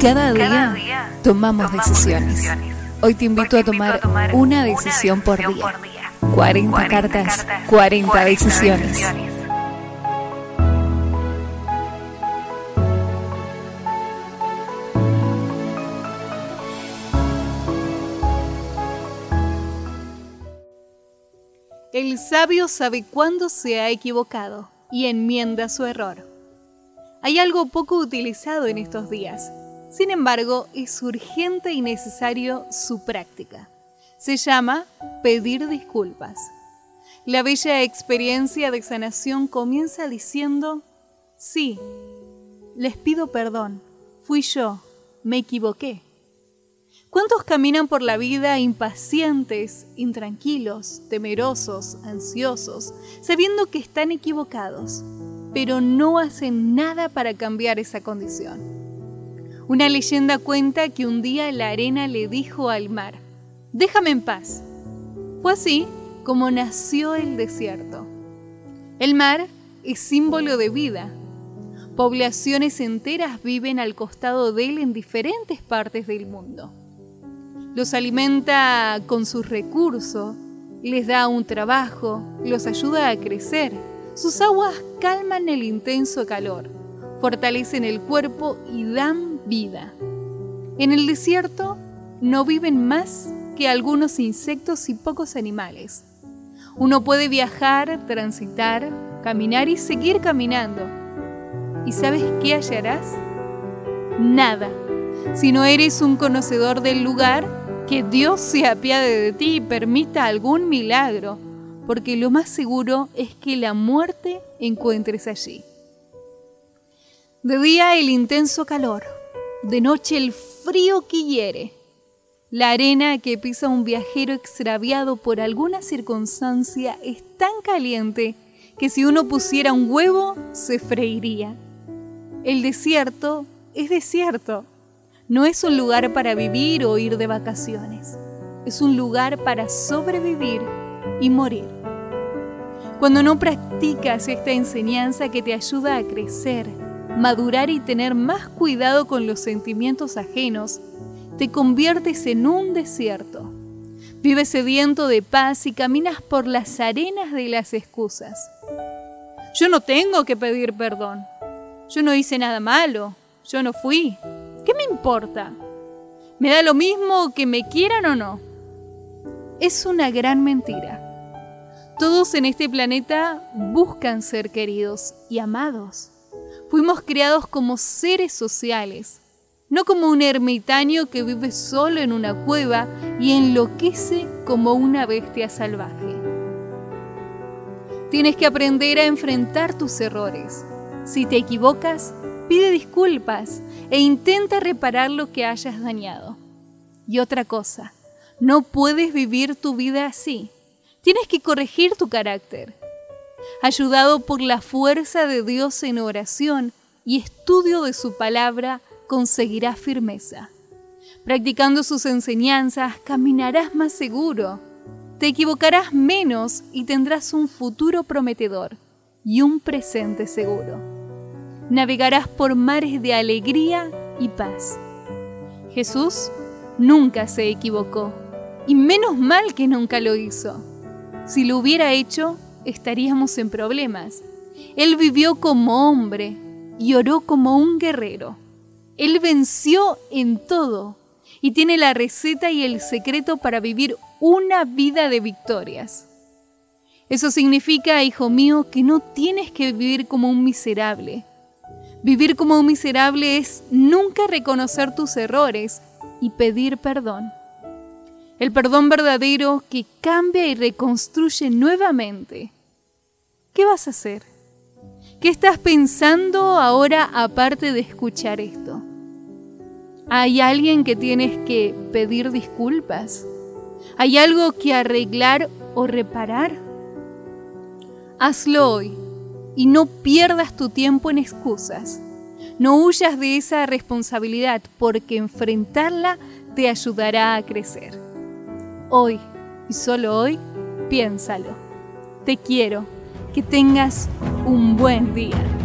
Cada día tomamos decisiones. Hoy te invito a tomar una decisión por día. 40 cartas, 40 decisiones. El sabio sabe cuándo se ha equivocado y enmienda su error. Hay algo poco utilizado en estos días. Sin embargo, es urgente y necesario su práctica. Se llama pedir disculpas. La bella experiencia de sanación comienza diciendo, sí, les pido perdón, fui yo, me equivoqué. ¿Cuántos caminan por la vida impacientes, intranquilos, temerosos, ansiosos, sabiendo que están equivocados, pero no hacen nada para cambiar esa condición? Una leyenda cuenta que un día la arena le dijo al mar, déjame en paz. Fue así como nació el desierto. El mar es símbolo de vida. Poblaciones enteras viven al costado de él en diferentes partes del mundo los alimenta con sus recursos, les da un trabajo, los ayuda a crecer. Sus aguas calman el intenso calor, fortalecen el cuerpo y dan vida. En el desierto no viven más que algunos insectos y pocos animales. Uno puede viajar, transitar, caminar y seguir caminando. ¿Y sabes qué hallarás? Nada. Si no eres un conocedor del lugar, que Dios se apiade de ti y permita algún milagro, porque lo más seguro es que la muerte encuentres allí. De día el intenso calor, de noche el frío que hiere, la arena que pisa un viajero extraviado por alguna circunstancia es tan caliente que si uno pusiera un huevo se freiría. El desierto es desierto no es un lugar para vivir o ir de vacaciones. Es un lugar para sobrevivir y morir. Cuando no practicas esta enseñanza que te ayuda a crecer, madurar y tener más cuidado con los sentimientos ajenos, te conviertes en un desierto. Vives sediento de paz y caminas por las arenas de las excusas. Yo no tengo que pedir perdón. Yo no hice nada malo. Yo no fui. ¿Qué me importa? ¿Me da lo mismo que me quieran o no? Es una gran mentira. Todos en este planeta buscan ser queridos y amados. Fuimos creados como seres sociales, no como un ermitaño que vive solo en una cueva y enloquece como una bestia salvaje. Tienes que aprender a enfrentar tus errores. Si te equivocas, Pide disculpas e intenta reparar lo que hayas dañado. Y otra cosa, no puedes vivir tu vida así. Tienes que corregir tu carácter. Ayudado por la fuerza de Dios en oración y estudio de su palabra, conseguirás firmeza. Practicando sus enseñanzas, caminarás más seguro. Te equivocarás menos y tendrás un futuro prometedor y un presente seguro navegarás por mares de alegría y paz. Jesús nunca se equivocó, y menos mal que nunca lo hizo. Si lo hubiera hecho, estaríamos en problemas. Él vivió como hombre y oró como un guerrero. Él venció en todo y tiene la receta y el secreto para vivir una vida de victorias. Eso significa, hijo mío, que no tienes que vivir como un miserable, Vivir como un miserable es nunca reconocer tus errores y pedir perdón. El perdón verdadero que cambia y reconstruye nuevamente. ¿Qué vas a hacer? ¿Qué estás pensando ahora aparte de escuchar esto? ¿Hay alguien que tienes que pedir disculpas? ¿Hay algo que arreglar o reparar? Hazlo hoy y no pierdas tu tiempo en excusas. No huyas de esa responsabilidad porque enfrentarla te ayudará a crecer. Hoy y solo hoy, piénsalo. Te quiero. Que tengas un buen día.